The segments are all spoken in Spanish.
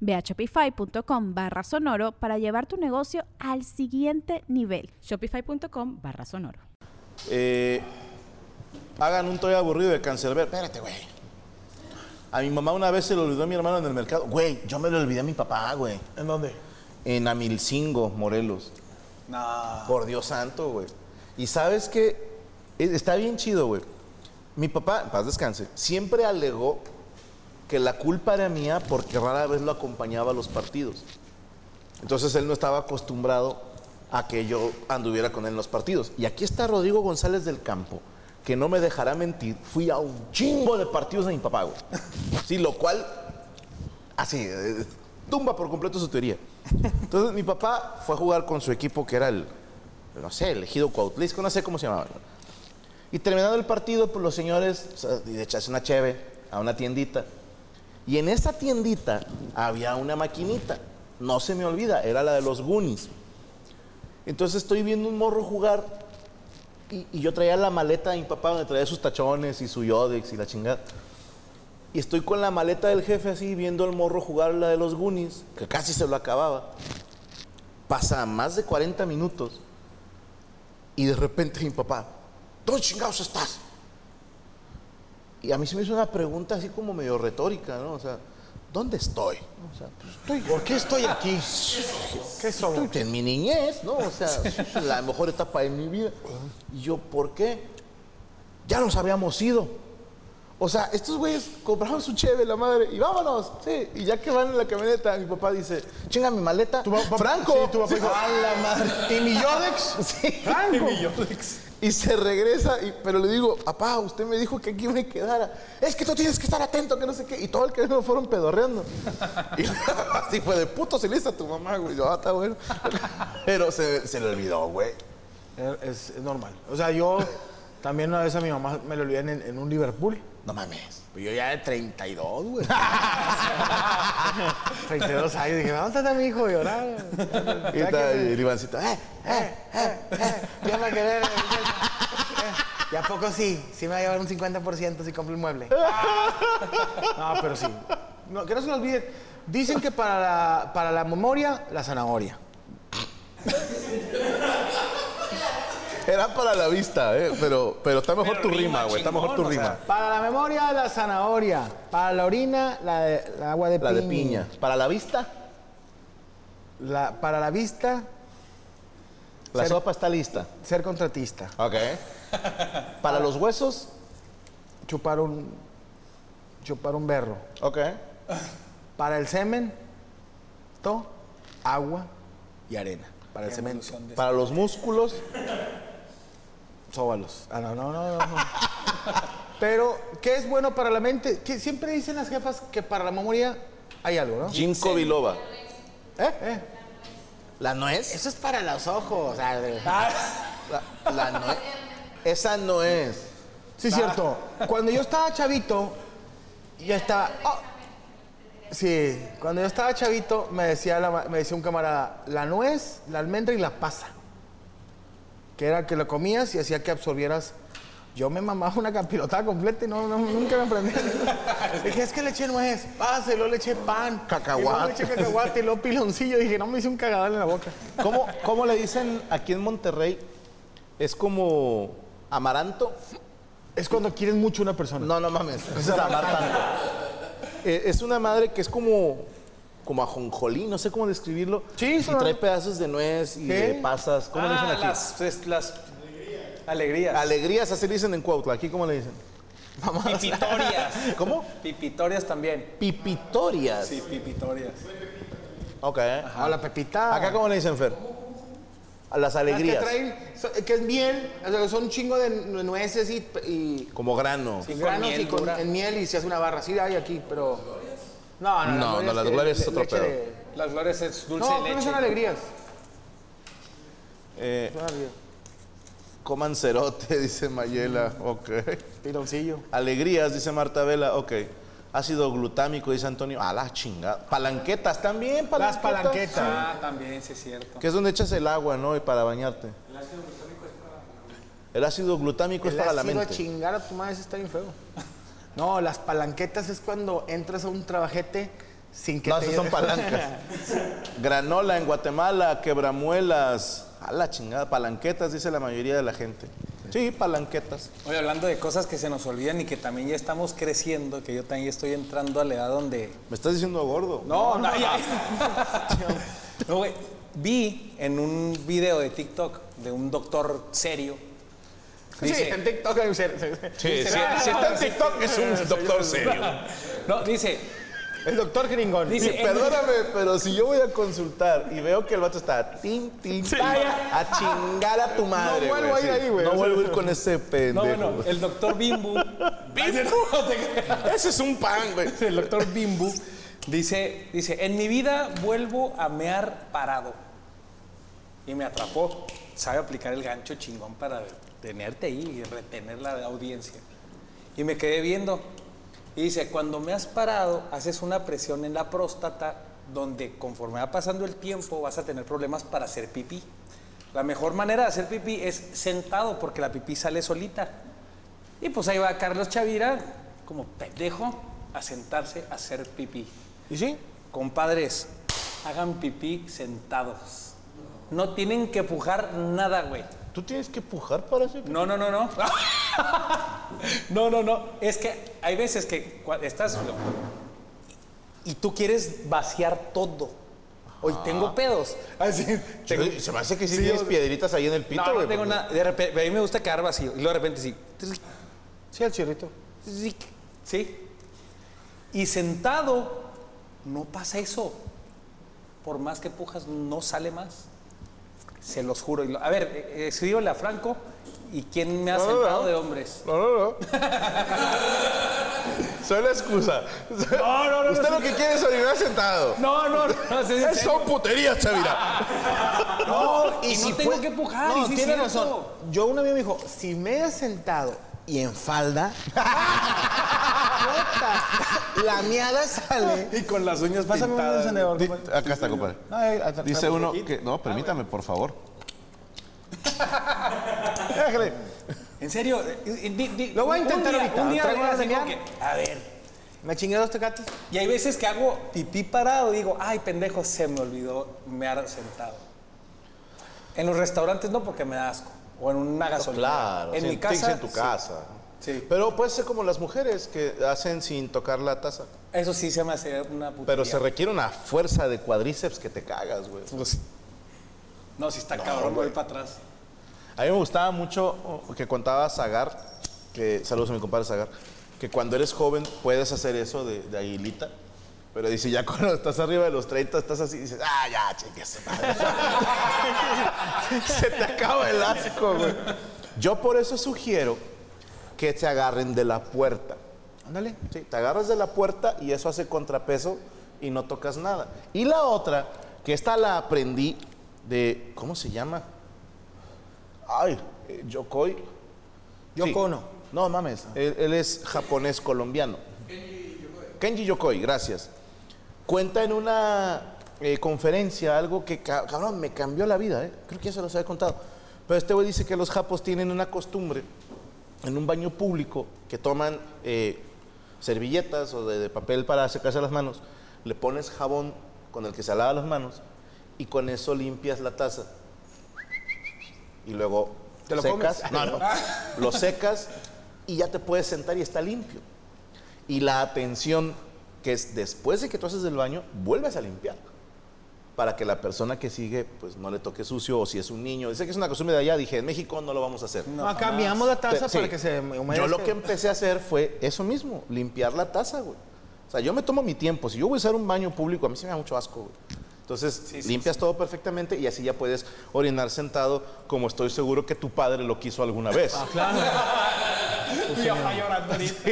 Ve a shopify.com barra sonoro para llevar tu negocio al siguiente nivel. Shopify.com barra sonoro. Eh, hagan un toy aburrido de cancerbero. Espérate, güey. A mi mamá una vez se lo olvidó a mi hermano en el mercado. Güey, yo me lo olvidé a mi papá, güey. ¿En dónde? En Amilcingo, Morelos. Nah. Por Dios santo, güey. Y sabes que está bien chido, güey. Mi papá, en paz descanse, siempre alegó que la culpa era mía porque rara vez lo acompañaba a los partidos. Entonces él no estaba acostumbrado a que yo anduviera con él en los partidos. Y aquí está Rodrigo González del Campo, que no me dejará mentir, fui a un chingo de partidos de mi papá. Sí, lo cual, así, eh, tumba por completo su teoría. Entonces mi papá fue a jugar con su equipo que era el, no sé, el ejido Cuautlisco, no sé cómo se llamaba. Y terminado el partido, pues los señores, o echarse una cheve a una tiendita. Y en esa tiendita había una maquinita, no se me olvida, era la de los Goonies. Entonces estoy viendo un morro jugar y, yo traía la maleta de mi papá donde traía sus tachones y su Yodex y la chingada. Y estoy con la maleta del jefe así viendo al morro jugar la de los Goonies, que casi se lo acababa. Pasa más de 40 minutos y de repente mi papá, ¿dónde chingados estás? Y a mí se me hizo una pregunta así como medio retórica, ¿no? O sea, ¿dónde estoy? O sea, pues estoy, ¿Por qué estoy aquí? ¿Qué somos? estoy en mi niñez, ¿no? O sea, la mejor etapa de mi vida. Y yo, ¿por qué? Ya nos habíamos ido. O sea, estos güeyes compraron su cheve, la madre, y vámonos. Sí, y ya que van en la camioneta, mi papá dice, chinga mi maleta. Tu papá- Franco. Sí, tu papá dijo. "A la madre". ¿Y mi Yodex? Sí. Franco. Y mi Yodex. Y se regresa, y- pero le digo, papá, usted me dijo que aquí me quedara. Es que tú tienes que estar atento, que no sé qué. Y todo el que me fueron pedorreando. Y así fue de puto se le hizo a tu mamá, güey. Yo, ah, está bueno. Pero se, se le olvidó, güey. Es, es normal. O sea, yo también una vez a mi mamá me lo olvidé en, en un Liverpool. No mames. Pues yo ya de 32, güey. 32 años. Dije, ¿dónde está mi hijo? Llorar. y está el Ivancito, eh, eh, eh, eh. Ya me quedé. ¿Y a poco sí? Sí me va a llevar un 50% si compro el mueble. No, pero sí. No, que no se nos olvide. Dicen que para la, para la memoria, la zanahoria. Era para la vista, eh. Pero, pero está mejor tu rima, güey. Está mejor tu rima. Para la memoria, la zanahoria. Para la orina, la, de- la agua de La piña. de piña. Para la vista, La- para la vista, la Ser- sopa está lista. ser contratista. Ok. Para los huesos, Chupar un, chupar un berro. ok. Para el semen, to, agua y arena. Para el cemento, Para los músculos, sóbalos. Ah, no, no, no, no. no. Pero, ¿qué es bueno para la mente? Que siempre dicen las jefas que para la memoria hay algo, ¿no? ginkgo biloba. ¿Eh? ¿Eh? ¿La nuez? Eso es para los ojos. La, la nuez. Esa no es. Sí, cierto. Cuando yo estaba chavito, yo estaba. oh. Sí, cuando yo estaba chavito, me decía, la me decía un camarada, la nuez, la almendra y la pasa. Que era que lo comías y hacía que absorbieras. Yo me mamaba una capirotada completa y no, no- nunca me aprendí. Dije, es que le eché nuez, pasa, y luego le eché pan. Cacahuate. Y luego le eché cacahuate y luego piloncillo. Dije, no me hice un cagadal en la boca. ¿Cómo, cómo le dicen aquí en Monterrey? Es como amaranto. Es cuando quieres mucho a una persona. No, no mames. Es amar tanto. Eh, es una madre que es como, como ajonjolí, no sé cómo describirlo. Sí, Y trae pedazos de nuez y de pasas. ¿Cómo le dicen Ah, aquí? las, es- las Alegrías. Alegrías, así le dicen en Cuautla. ¿Aquí cómo le dicen? Pipitorias. ¿Cómo? Pipitorias también. Pipitorias. Sí, pipitorias. Ok. A la pepita. ¿Acá cómo le dicen, Fer? A las Las alegrías. Que, traen, so- que es miel, o sea, son un chingo de nu- nueces y, y Como grano. Sí. con granos miel y con en miel y se hace una barra. Sí, hay aquí, pero. No, no, No, no, las glorias es otro pedo. Las glorias es dulce No, de leche. son alegrías. Eh, Son alegrías. coman cerote, dice Mayela. Ok. Pironcillo. Alegrías, dice Marta Vela. Ok. Ácido glutámico, dice Antonio. A la chingada. Palanquetas también, palanquetas. Las palanquetas. Ah, también, sí es cierto. Que es donde echas el agua, ¿no? Y para bañarte. El ácido glutámico es El para la ácido a mente. chingar a tu madre, está bien feo. No, las palanquetas es cuando entras a un trabajete sin que No, te... esas son palancas. Granola en Guatemala, quebramuelas. A la chingada. Palanquetas, dice la mayoría de la gente. Sí, palanquetas. Oye, hablando de cosas que se nos olvidan y que también ya estamos creciendo, que yo también estoy entrando a la edad donde... ¿Me estás diciendo gordo? No, no, ya. No, güey. Vi en un video de TikTok de un doctor serio. Sí, Dice, en TikTok hay un ser- Sí, Dice, sí, "Ah, si está en TikTok es un doctor serio. no, dice, El doctor Gringón. Dice, Sí, perdóname, pero si yo voy a consultar y veo que el vato está tin, tin, tin, a chingar a tu madre. No vuelvo a ir ahí, güey. No vuelvo a ir con ese pendejo. no, bueno, el doctor Bimbu. Ese es un pan, güey. el doctor Bimbu dice, dice, en mi vida vuelvo a mear parado. Y me atrapó. Sabe aplicar el gancho chingón para tenerte ahí y retener la audiencia. Y me quedé viendo. Y dice, cuando me has parado, haces una presión en la próstata donde conforme va pasando el tiempo vas a tener problemas para hacer pipí. La mejor manera de hacer pipí es sentado porque la pipí sale solita. Y pues ahí va Carlos Chavira, como pendejo, a sentarse a hacer pipí. ¿Y sí? Compadres, hagan pipí sentados. No tienen que pujar nada, güey. ¿Tú tienes que pujar para hacer No, no, no, no. no, no, no. Es que hay veces que estás y tú quieres vaciar todo. Hoy tengo pedos. Así, tengo- Yo- Se me hace que sí, tienes piedritas ahí en el pito, no, no tengo porque- nada. De repente, a mí me gusta quedar vacío. Y luego de repente sí. Sí, el chirrito. ¿Sí? Y sentado, no pasa eso. Por más que pujas, no sale más. Se los juro. Y lo- a ver, eh, eh, escríbele a Franco. ¿Y quién me ha No, sentado no. de hombres? No, no, no. Soy la excusa. No, no, no, Usted no, lo que quiere es orinar sentado. No, no, no. sí, sí. Son puterías, Chavira. No, y si no tengo fue- que pujar. No, y es tiene cierto. razón. Yo una vez me dijo, si me he sentado y en falda, la miada sale. Y con las uñas Pásame un pintadas. encendedor. Di- compadre. Acá está, compadre. No, ahí, atrás, Dice uno aquí. que. No, permítame, por favor. Déjale. En serio. eh, eh, di- di- Lo voy a un intentar día- ahorita. Un día ¿Traigo voy a que, ver, Me chingué dos tecates. Y hay veces que hago pipí parado, digo, ay, pendejo, se me olvidó mear sentado. En los restaurantes no, porque me da asco. O en una gasolina. Claro. En sí, mi casa. en tu sí. casa. Sí. Pero puede ser como las mujeres que hacen sin tocar la taza. Eso sí se me hace una putería. Pero se requiere una fuerza de cuadríceps que te cagas, güey. Pues, no, si está cabrón, voy para atrás. A mí me gustaba mucho que contaba Zagar, que saludos a mi compadre Zagar, que cuando eres joven puedes hacer eso de, de aguilita. Pero dice, ya cuando estás arriba de los 30, estás así dices, ah, ya, chingue su madre". Se te acaba el asco, güey. Yo por eso sugiero que te agarren de la puerta. Ándale. Sí, te agarras de la puerta y eso hace contrapeso y no tocas nada. Y la otra, que esta la aprendí de, ¿cómo se llama? Ay, eh, Yokoi. Yoko Ono. No mames, él, él es japonés colombiano. Kenji Yokoi, gracias. Cuenta en una eh, conferencia algo que, ca- cabrón, me cambió la vida, ¿eh? Creo que ya se los había contado. Pero este güey dice que los japos tienen una costumbre en un baño público que toman eh, servilletas o de, de papel para secarse las manos, le pones jabón con el que se lava las manos y con eso limpias la taza. Y luego ¿Te lo secas, comes? no, no, lo secas y ya te puedes sentar y está limpio. Y la atención que es después de que tú haces el baño, vuelves a limpiar. Para que la persona que sigue pues no le toque sucio o si es un niño. Dice que es una costumbre de allá, dije, en México no lo vamos a hacer. No, cambiamos la taza Sí. para que se humedezca. Yo lo que empecé a hacer fue eso mismo, limpiar la taza, güey. O sea, yo me tomo mi tiempo. Si yo voy a usar un baño público, a mí se me da mucho asco, güey. Entonces, limpias todo perfectamente y así ya puedes orinar sentado, como estoy seguro que tu padre lo quiso alguna vez. Mi papá llorando ahorita.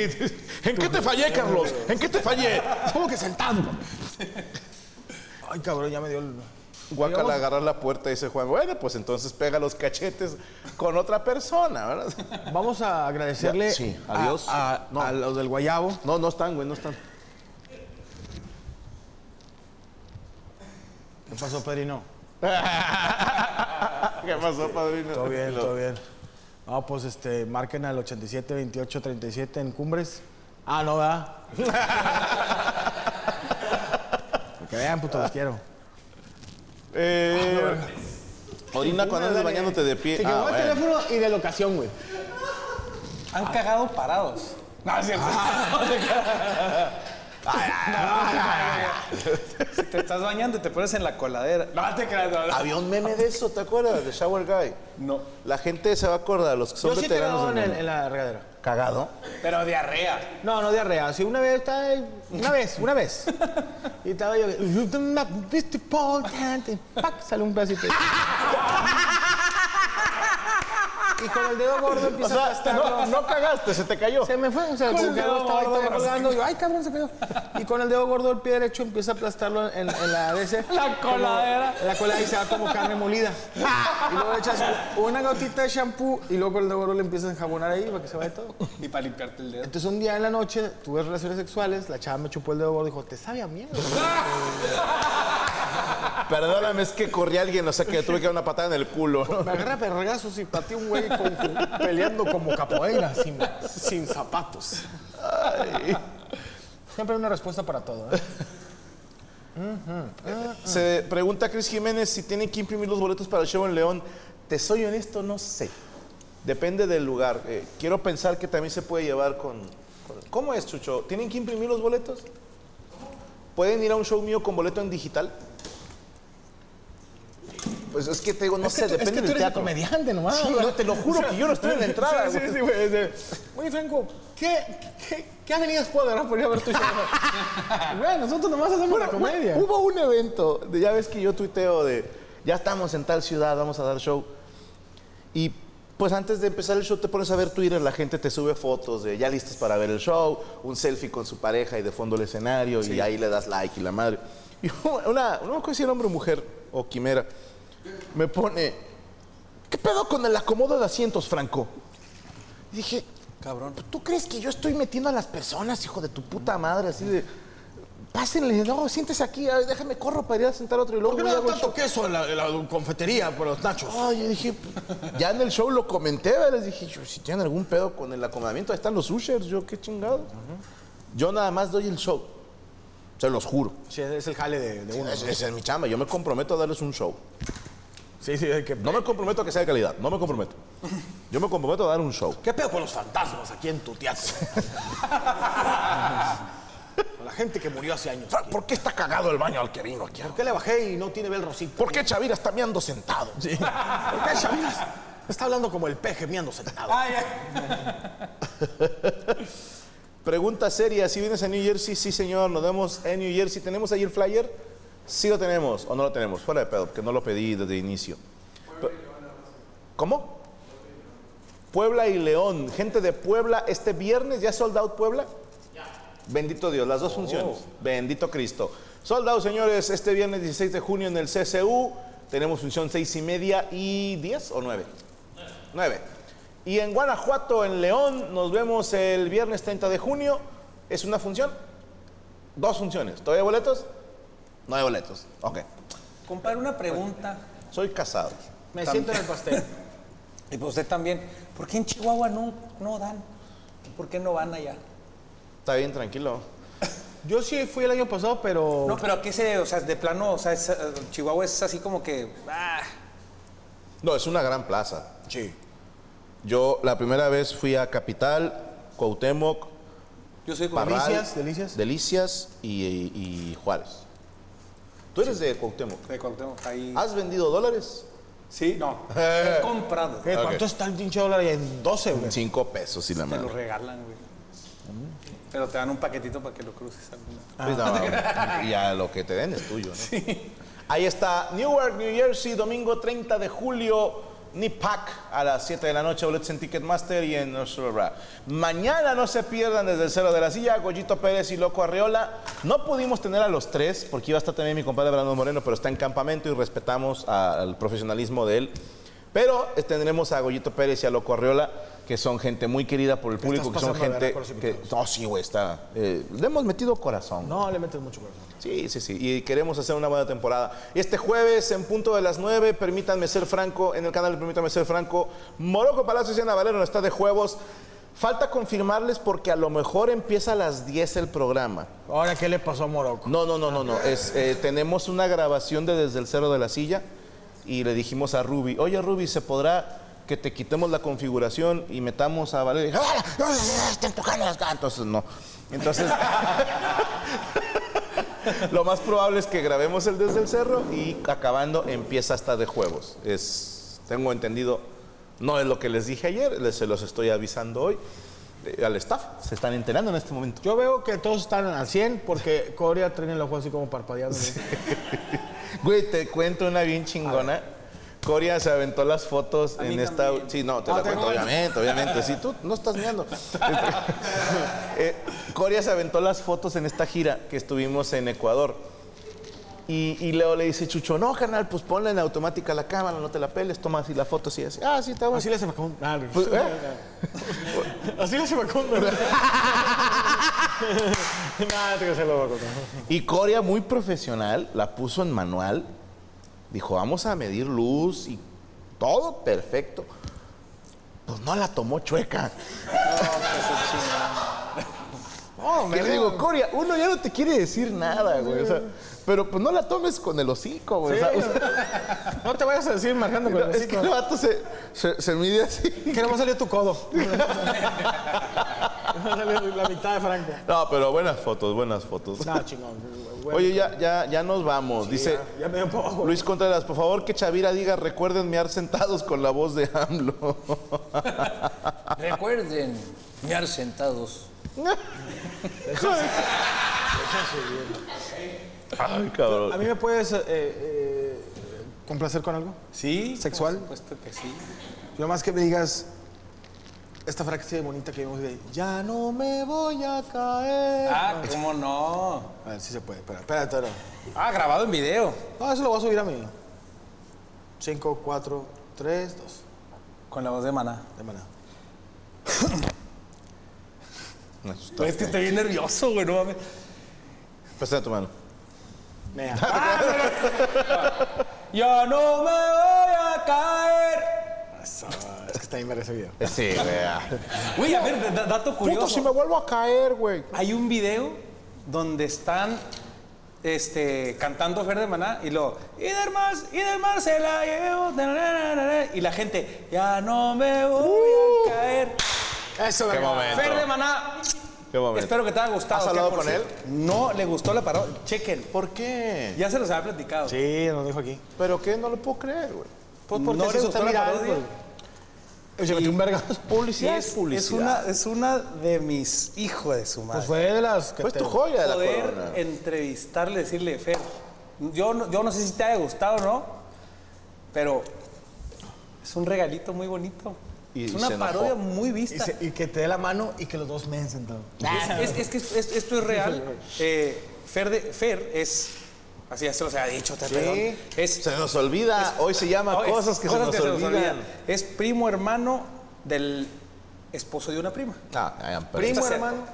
¿En qué te fallé, Carlos? ¿En qué te fallé? ¿Cómo que sentado? Ay, cabrón, ya me dio el... Guacala agarrar la puerta y dice Juan, bueno, pues entonces pega los cachetes con otra persona, ¿verdad? Vamos a agradecerle sí, a- adiós. A, No. a los del Guayabo. No, no están, güey, no están. ¿Qué pasó, Pedrino? ¿Qué pasó, padrino? Todo bien, todo bien. No, pues este, marquen al 87 28 37 en Cumbres. Ah, no, ¿verdad? Que vean, puto, los quiero. Eh, orina cuando andes bañándote de pie. Te Ah, el bueno. teléfono y de locación, güey. Han cagado parados. No, es cierto. Si te estás bañando y te pones en la coladera. No te creas, no, no. Había un meme de eso, ¿te acuerdas? De Shower Guy. No. La gente se va a acordar, los que son Yo sí veteranos. cagado en, en la regadera. ¿Cagado? Pero diarrea. No, no diarrea. Sí, una vez, estaba una vez, una vez. Y estaba yo, "You the magnificent talent", y ¡pac! sale un pedacito. Y con el dedo gordo O empieza a aplastarlo. no, no cagaste, se te cayó. Se me fue, o sea, Con el dedo estaba ahí colgando. Y yo, ay, cabrón, se cayó. Y con el dedo gordo del pie derecho empieza a aplastarlo en, en la DC. La coladera. Como- en la coladera y se va como carne molida. Y luego le echas una gotita de shampoo y luego con el dedo gordo le empiezas a enjabonar ahí para que se vaya todo. Y para limpiarte el dedo. Entonces un día en la noche tuve relaciones sexuales, la chava me chupó el dedo gordo y dijo, ¿te sabe a mierda? Perdóname, es que corrí alguien, o sea que tuve que dar una patada en el culo. ¿no? Me agarra perregazos y pateé un güey con- peleando como capoeira, sin, sin zapatos. Siempre hay una respuesta para todo. ¿eh? Se pregunta Cris Jiménez si tienen que imprimir los boletos para el show en León. Te soy honesto, no sé. Depende del lugar. Eh, quiero pensar que también se puede llevar con, con- ¿Cómo es, Chucho? ¿Tienen que imprimir los boletos? ¿Pueden ir a un show mío con boleto en digital? Pues es que te digo, no es sé, tú, es depende que tú eres teatro. comediante nomás. Sí, no, te lo juro que yo no estoy en la entrada. Sí, sí, güey. sí, es Oye, Franco, ¿qué, qué, qué avenidas puedo agarrar por ir a ver tu show? Güey, nosotros nomás hacemos la comedia. Hubo un evento, de- ya ves que yo tuiteo de, ya estamos en tal ciudad, vamos a dar show. Y pues antes de empezar el show te pones a ver Twitter, la gente te sube fotos de ya listos para ver el show, un selfie con su pareja y de fondo el escenario y ahí le das like y la madre. Y una, no me acuerdo si era hombre o mujer o quimera, me pone, ¿qué pedo con el acomodo de asientos, Franco? Y dije, Cabrón. ¿Tú crees que yo estoy metiendo a las personas, hijo de tu puta madre? Así de. Pásenle, no, siéntese aquí, a ver, déjame corro para ir a sentar otro y luego ¿Por qué no show. tanto queso en la, en la confetería por los nachos? Ay, dije, ya en el show lo comenté, ¿verdad? les dije, yo, si tienen algún pedo con el acomodamiento, ahí están los ushers, yo qué chingado. Yo nada más doy el show, se los juro. Sí, es el jale de, de uno. Es- es mi chamba, yo me comprometo a darles un show. Sí, sí, que... No me comprometo a que sea de calidad, no me comprometo. Yo me comprometo a dar un show. ¿Qué pedo con los fantasmas aquí en tu teatro? con la gente que murió hace años. ¿Por qué está cagado el baño al que vino aquí? ¿Por qué le bajé y no tiene bel rosito? ¿Por qué Chavira está meando sentado? ¿Por qué Chaviras está hablando como el peje miando sentado? Ay, ay. Pregunta seria, si vienes a New Jersey, sí señor, nos vemos en New Jersey. ¿Tenemos ahí el flyer? Sí lo tenemos o no lo tenemos. Fuera de pedo, porque no lo pedí desde inicio. Pe- ¿Cómo? Puebla y León. Gente de Puebla, este viernes ya sold out Puebla. Bendito Dios, las dos funciones. Bendito Cristo. Sold out, señores, este viernes 16 de junio en el CCU. Tenemos función seis y media y 10 o 9. 9. Y en Guanajuato, en León, nos vemos el viernes 30 de junio. ¿Es una función? Dos funciones. ¿Todavía boletos? No hay boletos. Ok. Compadre, una pregunta. Soy casado. Me siento en el pastel. Y pues usted también. ¿Por qué en Chihuahua no, no dan? ¿Por qué no van allá? Está bien, tranquilo. Yo sí fui el año pasado, pero... No, pero aquí se, o sea, de plano, o sea, es, eh, Chihuahua es así como que. ah, No, es una gran plaza. Sí. Yo la primera vez fui a Capital, Cuauhtémoc, yo soy. Parral, Delicias, Delicias. Delicias y, y Juárez. Tú eres de Cuauhtémoc. De Cuauhtémoc, ahí. ¿Has vendido dólares? Sí, no. He comprado. ¿Qué? ¿Cuánto está el pinche dólar ahí? En 12, güey. Cinco pesos y la Te lo regalan, güey. Pero te dan un paquetito para que lo cruces. Pues no, y a lo que te den es tuyo, ¿no? Ahí está, Newark, New Jersey, domingo 30 de julio, NIPAC a las 7 de la noche, boletos en Ticketmaster y en nuestro Mañana no se pierdan desde el cero de la silla, Goyito Pérez y Loco Arreola. No pudimos tener a los tres, porque iba a estar también mi compadre Brandon Moreno, pero está en campamento y respetamos al profesionalismo de él. Pero eh, tendremos a Goyito Pérez y a Loco Arreola, que son gente muy querida por el público, que son gente que... No, sí, güey, está... eh, le hemos metido corazón. No, le metes mucho corazón. Sí, sí, sí. Y queremos hacer una buena temporada. Este jueves, en punto de las 9, permítanme ser franco, en el canal Permítanme ser franco, Morocco Palacios y Ana Valero está de juegos. Falta confirmarles porque a lo mejor empieza a las 10 el programa. Ahora, ¿qué le pasó a Morocco? No, no, no, no, no. Es, eh, tenemos una grabación de Desde el Cero de la Silla y le dijimos a Ruby, oye Ruby, ¿se podrá que te quitemos la configuración y metamos a Valeria? "Ah, está empujando las ganas". Entonces, no. Entonces, lo más probable es que grabemos el Desde el Cerro y acabando empieza hasta de juegos. Es, tengo entendido, no es lo que les dije ayer, les, se los estoy avisando hoy. eh, al staff, se están enterando en este momento. Yo veo que todos están al 100 porque Corea tiene el ojo así como parpadeando. Güey, te cuento una bien chingona. Coria se aventó las fotos en esta. también. Sí, no, te Ah, la ¿te cuento, obviamente, obviamente. Sí, tú no estás mirando. eh, Coria se aventó las fotos en esta gira que estuvimos en Ecuador. Y, y Leo le dice, Chucho, no, carnal, pues ponla en automática la cámara, no te la peles, toma así la foto así, así. Ah, sí, está bueno. Así le hace Macondo. Ah. Pues, ¿eh? Así le hace Macondo. Nada, tengo que hacerlo Macondo. Y Coria, muy profesional, la puso en manual. Dijo, vamos a medir luz y todo perfecto. Pues no la tomó chueca. Oh, Que le digo, Coria, uno ya no te quiere decir nada, güey. O sea, pero pues no la tomes con el hocico, güey. Sí, o sea, No te vayas a decir marcando con el es que hocico. el vato se, se, se mide así. Que no me salió tu codo. me salió la mitad de Franco. No, pero buenas fotos, buenas fotos. No, chingón. Bueno, Oye, ya, ya, ya nos vamos. Dice ya, ya me. Luis Contreras, por favor que Chavira diga, recuerden mear sentados con la voz de AMLO. Recuerden miar sentados. Ay, ¿A cabrón. mí me puedes eh, eh, complacer con algo? Sí. ¿Sexual? Por supuesto que sí. Yo más que me digas esta frase bonita que vimos de Ya no me voy a caer. Ah, ¿cómo no? A ver si se puede. Espera, espera, espera. Ah, grabado en video. No, eso lo voy a subir a mí. 5, 4, 3, 2. Con la voz de Maná. De. Me asustó. Es que estoy bien nervioso, güey, no mames. Préstame tu mano. Mea. Yo no me voy a caer. Ver ese video. Sí, vea. Güey, a ver, da- dato Puto, curioso. si me vuelvo a caer, güey. Hay un video donde están este, cantando Fer de Maná y luego, y del mar, y del mar se la llevo, na, na, na, na, na", y la gente, ya no me voy a caer. Eso, Qué verga. momento. Fer de Maná, Qué momento. espero que te haya gustado. ¿Has que hablado por con él? cierto, No le gustó la parodia. Chequen, ¿Por qué? ya se los había platicado. Sí, nos dijo aquí. ¿Pero qué? No lo puedo creer, güey. Pues ¿No le se gustó la parodia? pues. Metió un verga. Publicidad es, es publicidad. es una, es una de mis hijos de su madre. Pues fue de las que Pues te- tu joya de la poder corona. entrevistarle, decirle, Fer, yo no, yo no sé si te haya gustado o no, pero es un regalito muy bonito. Y- es y una enojó. parodia muy Y, vista. se- y que te dé la mano y que los dos me den sentado. Ah, es, es que es- es- esto es real. Eh, Fer, de- Fer es, así ya se los había dicho, te perdón, es Se nos olvida. Hoy se llama es cosas que se nos olvidan. Es primo hermano del esposo de una prima. Ah, pero- Primo Está hermano. cerca.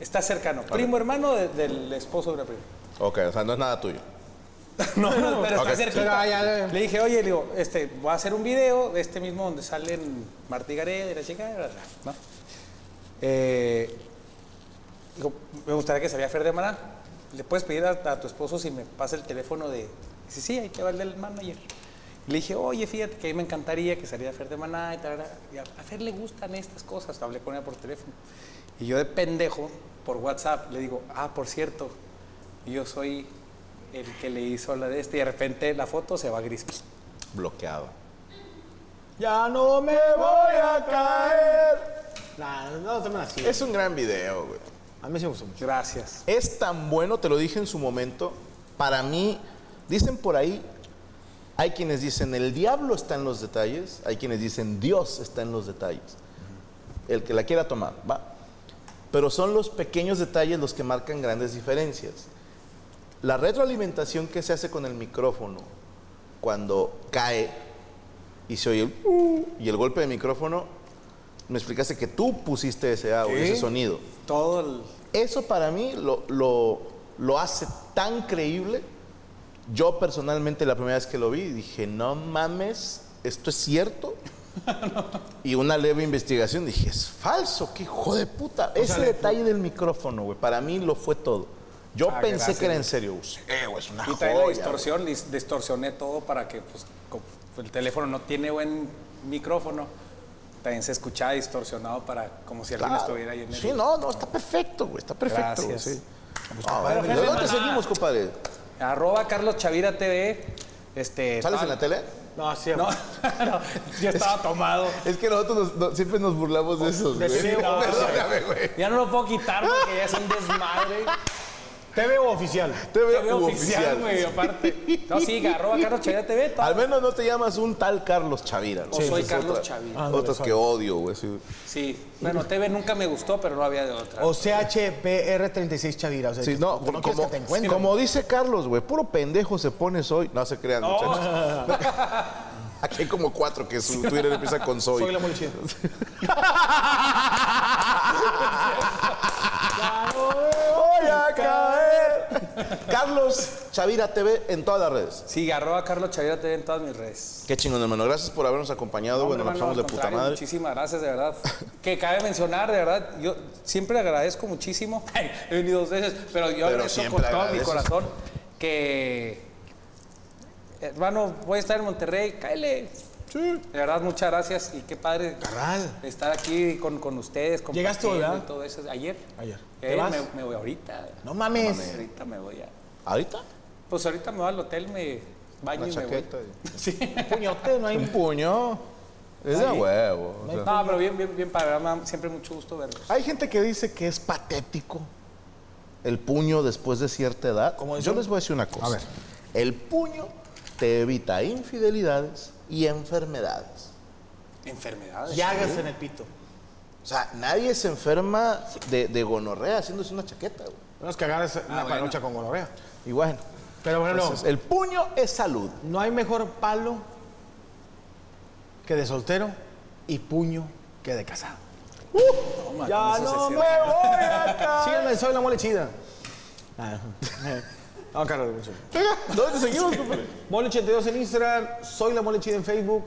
Está cercano. Primo hermano de- del esposo de una prima. Ok, o sea, no es nada tuyo. No, no, pero Ok. está ya. Le dije, oye, le digo, este, voy a hacer un video, este mismo donde salen Martí Gareda y la chica, ¿no? Eh, digo, me gustaría que saliera Fer de Maná. ¿Le puedes pedir a, a tu esposo si me pasa el teléfono de...? Dice, sí, hay que darle el manager. Le dije, oye, fíjate que a mí me encantaría que saliera Fer de Maná y tal. Y a, a Fer le gustan estas cosas. Hablé con ella por teléfono. Y yo de pendejo, por WhatsApp, le digo, ah, por cierto, yo soy el que le hizo la de este, y de repente la foto se va gris. Bloqueado. Ya no me voy a caer. Nah, no, no así. Es un gran video, güey. A mí sí me gustó mucho. Gracias. Es tan bueno, te lo dije en su momento. Para mí, dicen por ahí, hay quienes dicen el diablo está en los detalles, hay quienes dicen Dios está en los detalles. El que la quiera tomar, va. Pero son los pequeños detalles los que marcan grandes diferencias. La retroalimentación que se hace con el micrófono cuando cae y se oye el "uh", y el golpe de micrófono, me explicaste que tú pusiste ese Sí. ese sonido. Todo el. Eso para mí lo, lo- lo hace tan creíble. Yo personalmente la primera vez que lo vi dije, no mames, ¿esto es cierto? Y una leve investigación dije, es falso, qué hijo de puta. Ese detalle del micrófono, güey, para mí lo fue todo. Yo Ah, pensé gracias, que era en serio. güey. Sí, güey, es una Y trae la joya, distorsión, dis- distorsioné todo para que pues, el teléfono no tiene buen micrófono. También se escuchaba distorsionado para como si alguien Claro. estuviera ahí en el. Sí, no, no, está perfecto, güey, está perfecto. Gracias. sí. Ah, ¿De dónde seguimos, compadre? Arroba Carlos Chavira TV. Este, ¿Sales tal- en la tele? No, sí. No, no, yo estaba tomado. Es que nosotros nos- no- siempre nos burlamos de esos, De güey. sí, no, Perdóname, güey. Ya no lo puedo quitar porque ya es un desmadre. TV o oficial. Veo u oficial, güey, aparte. No, sí, arroba Carlos Chavira TV. todo. Al menos no te llamas un tal Carlos Chavira. ¿no? O soy Carlos otra- Chavira. Ándale, Otros soy. que odio, güey. sí. Sí, bueno, TV nunca me gustó, pero no había de otra. O CHPR36 Chavira. O sea, Sí, que- no, que como, que te como dice Carlos, güey, puro pendejo se pone soy. No se crean, muchachos. Aquí hay como cuatro que su Twitter empieza con soy. Soy la molichida. Carlos Chavira TV en todas las redes. Sí, arroba Carlos Chavira TV en todas mis redes. Qué chingón, hermano. Gracias por habernos acompañado. bueno, nos pasamos de puta madre. Muchísimas gracias, de verdad. Que cabe mencionar, de verdad, yo siempre agradezco muchísimo. He venido dos veces, pero yo agradezco siempre con todo mi corazón que, hermano, voy a estar en Monterrey, cáele. De verdad, muchas gracias y qué padre estar aquí con, con ustedes. Llegaste hoy, todo eso. Ayer. Ayer. Eh, ¿Te vas? me, me voy ahorita. No mames. Ahorita me voy a. ¿Ahorita? Pues ahorita me voy al hotel, me baño Una y me voy. Sí. Puñote, no hay. Un puño. Es de huevo. o sea. No, pero bien, bien, bien padre. Siempre mucho gusto verlos. Hay gente que dice que es patético el puño después de cierta edad. ¿Cómo Yo les voy a decir una cosa. A ver. El puño te evita infidelidades y enfermedades. Enfermedades. Llagas en el pito. O sea, nadie se enferma de, de gonorrea haciéndose una chaqueta. güey. Menos que agarres una bueno. panocha con gonorrea. Y bueno, Pero bueno, entonces, el puño es salud. no hay mejor palo que de soltero y puño que de casado. Toma, Ya no me voy acá. Síganme, soy la mole chida. Ah, No, Carlos, mucho. ¿Dónde te seguimos, compadre? Mole82 en Instagram, soy la mole chida en Facebook,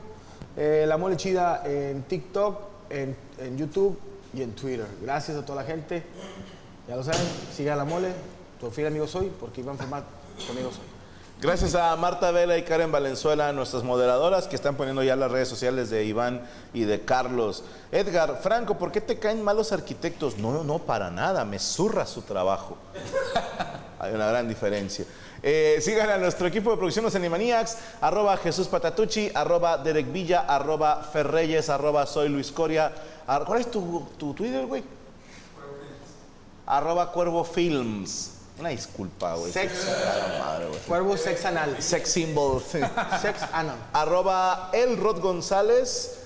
eh, la mole chida en TikTok, en, en YouTube y en Twitter. Gracias a toda la gente. Ya lo saben, siga la mole, tu fiel amigo soy, porque Iván Format, tu amigo soy. Gracias a Marta Vela y Karen Valenzuela, nuestras moderadoras, que están poniendo ya las redes sociales de Iván y de Carlos. Edgar, Franco, ¿por qué te caen malos arquitectos? No, no, para nada, me zurra su trabajo. Hay una gran diferencia. Eh, sigan a nuestro equipo de producción, los Animaniacs, arroba Jesús Patatucci, arroba Derek Villa, arroba Ferreyes, arroba Soy Luis Coria. Ar- ¿Cuál es tu, tu Twitter, güey? Arroba Cuervo Films. Una disculpa, güey. Sex. Madre, güey. Cuervo Sex Anal. Sex symbol. Sex Anal. arroba El Rod González,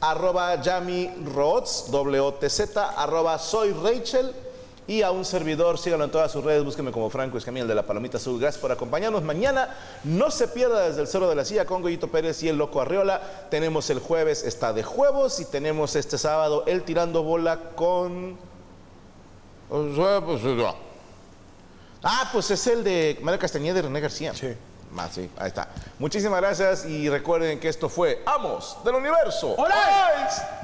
arroba Yami Rods, WTZ, arroba Soy Rachel y a un servidor, síganlo en todas sus redes, búsquenme como Franco Escamilla, el de la Palomita Azul. Gracias por acompañarnos. Mañana no se pierda desde el Cerro de la Silla con Goyito Pérez y el Loco Arriola. Tenemos el jueves, está de juegos y tenemos este sábado el Tirando Bola con... Ah, pues es el de Mario Castañeda y René García. Sí. Más, sí, ahí está. Muchísimas gracias y recuerden que esto fue Amos del Universo. ¡Hola!